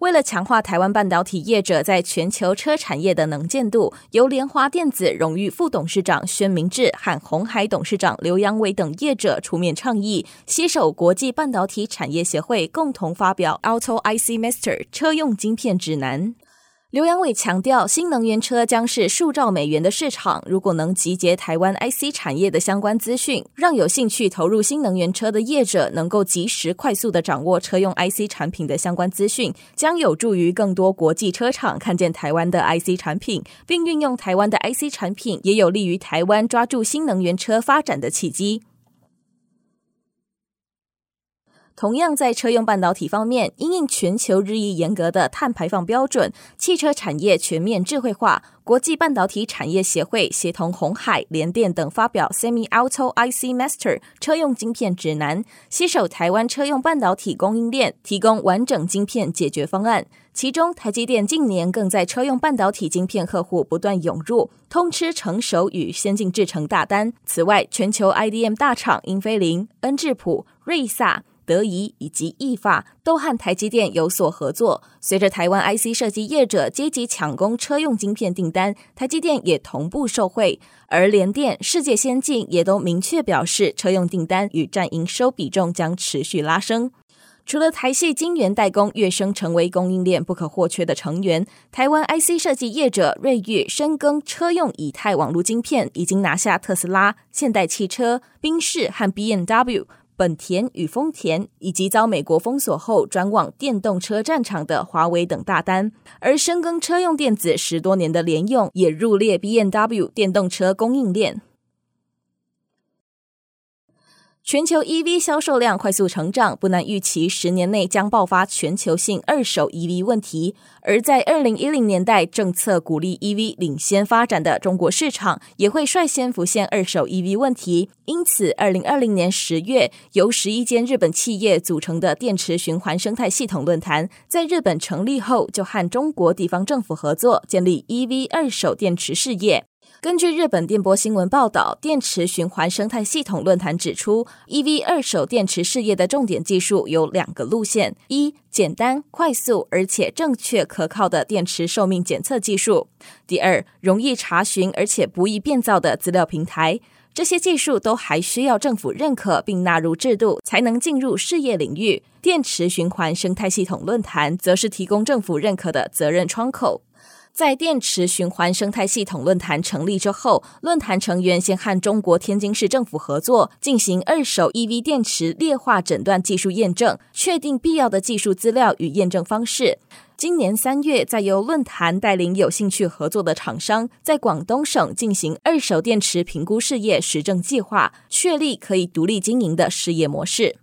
为了强化台湾半导体业者在全球车产业的能见度，由联华电子荣誉副董事长宣明志和红海董事长刘扬伟等业者出面倡议，携手国际半导体产业协会共同发表 Auto IC Master 车用晶片指南。刘扬伟强调，新能源车将是数兆美元的市场。如果能集结台湾 IC 产业的相关资讯，让有兴趣投入新能源车的业者能够及时、快速地掌握车用 IC 产品的相关资讯，将有助于更多国际车厂看见台湾的 IC 产品，并运用台湾的 IC 产品，也有利于台湾抓住新能源车发展的契机。同样在车用半导体方面，因应全球日益严格的碳排放标准，汽车产业全面智慧化，国际半导体产业协会协同红海、联电等发表 Semi Auto IC Master 车用晶片指南，携手台湾车用半导体供应链，提供完整晶片解决方案。其中，台积电近年更在车用半导体晶片客户不断涌入，通吃成熟与先进制程大单。此外，全球 IDM 大厂英飞凌、恩智浦、瑞萨。德仪以及意法都和台积电有所合作。随着台湾 IC 设计业者积极抢攻车用晶片订单，台积电也同步受惠。而联电、世界先进也都明确表示，车用订单与占营收比重将持续拉升。除了台系晶圆代工跃升成为供应链不可或缺的成员，台湾 IC 设计业者瑞昱深耕车用以太网络晶片，已经拿下特斯拉、现代汽车、宾士和 BMW。本田与丰田，以及遭美国封锁后转往电动车战场的华为等大单，而深耕车用电子十多年的联用也入列 BMW 电动车供应链。全球 EV 销售量快速成长，不难预期十年内将爆发全球性二手 EV 问题。而在二零一零年代政策鼓励 EV 领先发展的中国市场，也会率先浮现二手 EV 问题。因此，二零二零年十月，由十一间日本企业组成的电池循环生态系统论坛，在日本成立后，就和中国地方政府合作，建立 EV 二手电池事业。根据日本电波新闻报道，电池循环生态系统论坛指出，EV 二手电池事业的重点技术有两个路线：一、简单、快速而且正确可靠的电池寿命检测技术；第二，容易查询而且不易变造的资料平台。这些技术都还需要政府认可并纳入制度，才能进入事业领域。电池循环生态系统论坛则是提供政府认可的责任窗口。在电池循环生态系统论坛成立之后，论坛成员先和中国天津市政府合作，进行二手 EV 电池劣化诊断技术验证，确定必要的技术资料与验证方式。今年三月，再由论坛带领有兴趣合作的厂商，在广东省进行二手电池评估事业实证计划，确立可以独立经营的事业模式。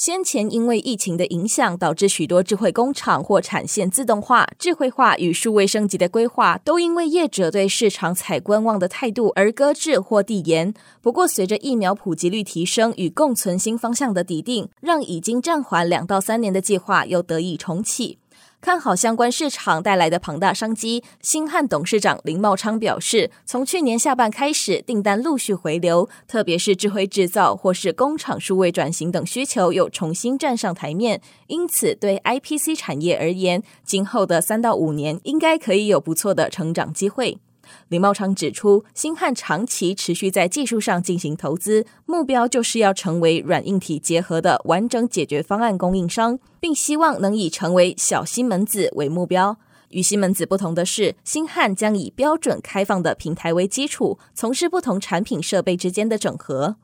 先前因为疫情的影响，导致许多智慧工厂或产线自动化、智慧化与数位升级的规划，都因为业者对市场采观望的态度而搁置或递延。不过，随着疫苗普及率提升与共存新方向的底定，让已经暂缓两到三年的计划又得以重启。看好相关市场带来的庞大商机，新汉董事长林茂昌表示，从去年下半开始，订单陆续回流，特别是智慧制造或是工厂数位转型等需求又重新站上台面，因此对 IPC 产业而言，今后的三到五年应该可以有不错的成长机会。李茂昌指出，新汉长期持续在技术上进行投资，目标就是要成为软硬体结合的完整解决方案供应商，并希望能以成为小西门子为目标。与西门子不同的是，新汉将以标准开放的平台为基础，从事不同产品设备之间的整合。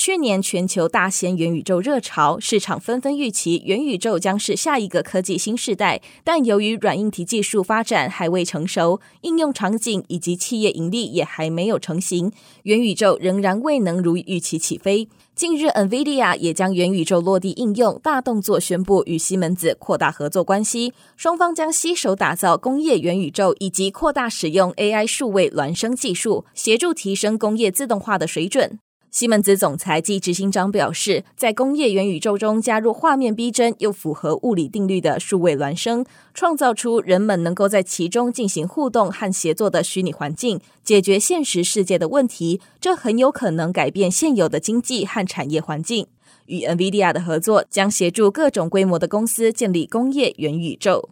去年全球大掀元宇宙热潮，市场纷纷预期元宇宙将是下一个科技新世代。但由于软硬体技术发展还未成熟，应用场景以及企业盈利也还没有成型，元宇宙仍然未能如预期起飞。近日，NVIDIA 也将元宇宙落地应用大动作宣布与西门子扩大合作关系，双方将携手打造工业元宇宙，以及扩大使用 AI 数位孪生技术，协助提升工业自动化的水准。西门子总裁暨执行长表示，在工业元宇宙中加入画面逼真又符合物理定律的数位孪生，创造出人们能够在其中进行互动和协作的虚拟环境，解决现实世界的问题。这很有可能改变现有的经济和产业环境。与 NVIDIA 的合作将协助各种规模的公司建立工业元宇宙。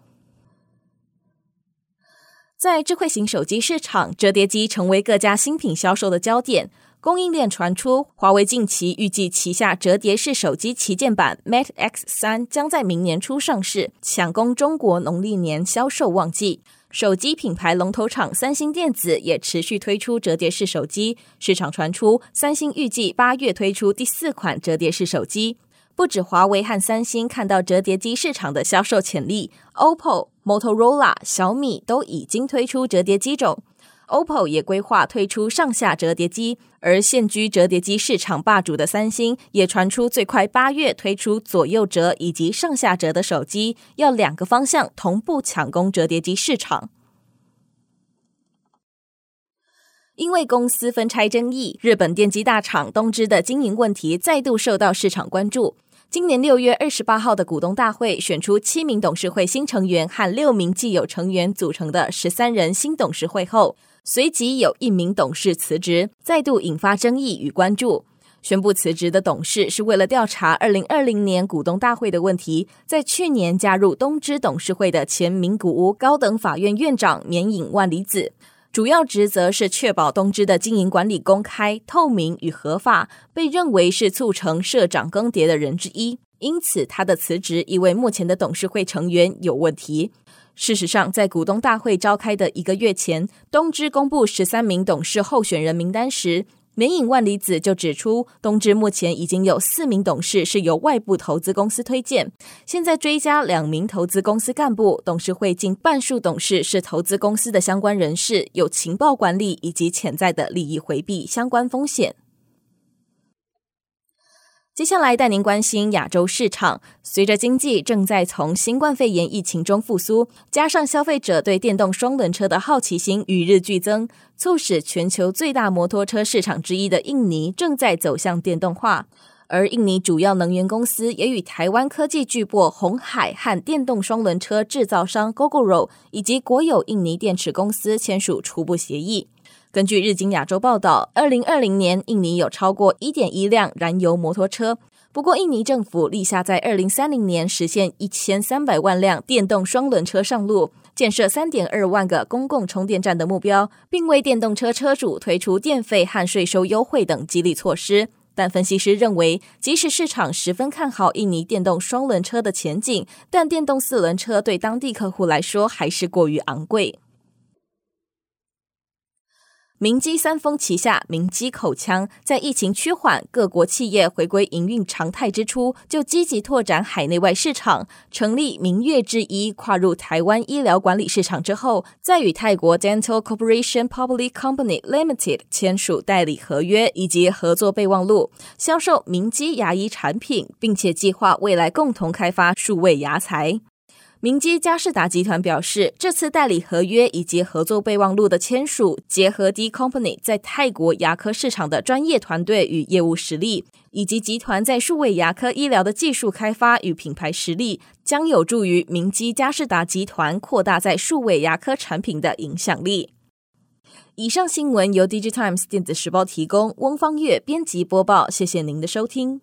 在智慧型手机市场，折叠机成为各家新品销售的焦点。供应链传出，华为近期预计旗下折叠式手机旗舰版 Mate X 三将在明年初上市，抢攻中国农历年销售旺季。手机品牌龙头厂三星电子也持续推出折叠式手机，市场传出三星预计八月推出第四款折叠式手机。不止华为和三星看到折叠机市场的销售潜力，OPPO、Motorola、小米都已经推出折叠机种。OPPO 也规划推出上下折叠机，而现居折叠机市场霸主的三星也传出最快八月推出左右折以及上下折的手机，要两个方向同步抢攻折叠机市场。因为公司分拆争议，日本电机大厂东芝的经营问题再度受到市场关注。今年六月二十八号的股东大会选出七名董事会新成员和六名既有成员组成的十三人新董事会后，随即有一名董事辞职，再度引发争议与关注。宣布辞职的董事是为了调查二零二零年股东大会的问题，在去年加入东芝董事会的前名古屋高等法院院长绵影万里子，主要职责是确保东芝的经营管理公开、透明与合法，被认为是促成社长更迭的人之一。因此，他的辞职意味目前的董事会成员有问题。事实上，在股东大会召开的一个月前，东芝公布十三名董事候选人名单时，绵影万里子就指出，东芝目前已经有四名董事是由外部投资公司推荐，现在追加两名投资公司干部，董事会近半数董事是投资公司的相关人士，有情报管理以及潜在的利益回避相关风险。接下来带您关心亚洲市场。随着经济正在从新冠肺炎疫情中复苏，加上消费者对电动双轮车的好奇心与日俱增，促使全球最大摩托车市场之一的印尼正在走向电动化。而印尼主要能源公司也与台湾科技巨擘鸿海和电动双轮车制造商 Gogoro 以及国有印尼电池公司签署初步协议。根据日经亚洲报道，二零二零年印尼有超过一点一辆燃油摩托车。不过，印尼政府立下在二零三零年实现一千三百万辆电动双轮车上路，建设三点二万个公共充电站的目标，并为电动车车主推出电费和税收优惠等激励措施。但分析师认为，即使市场十分看好印尼电动双轮车的前景，但电动四轮车对当地客户来说还是过于昂贵。明基三丰旗下明基口腔，在疫情趋缓、各国企业回归营运常态之初，就积极拓展海内外市场，成立明月制医，跨入台湾医疗管理市场之后，再与泰国 Dental Corporation Public Company Limited 签署代理合约以及合作备忘录，销售明基牙医产品，并且计划未来共同开发数位牙材。明基嘉士达集团表示，这次代理合约以及合作备忘录的签署，结合 D Company 在泰国牙科市场的专业团队与业务实力，以及集团在数位牙科医疗的技术开发与品牌实力，将有助于明基嘉士达集团扩大在数位牙科产品的影响力。以上新闻由 DigiTimes 电子时报提供，翁方月编辑播报，谢谢您的收听。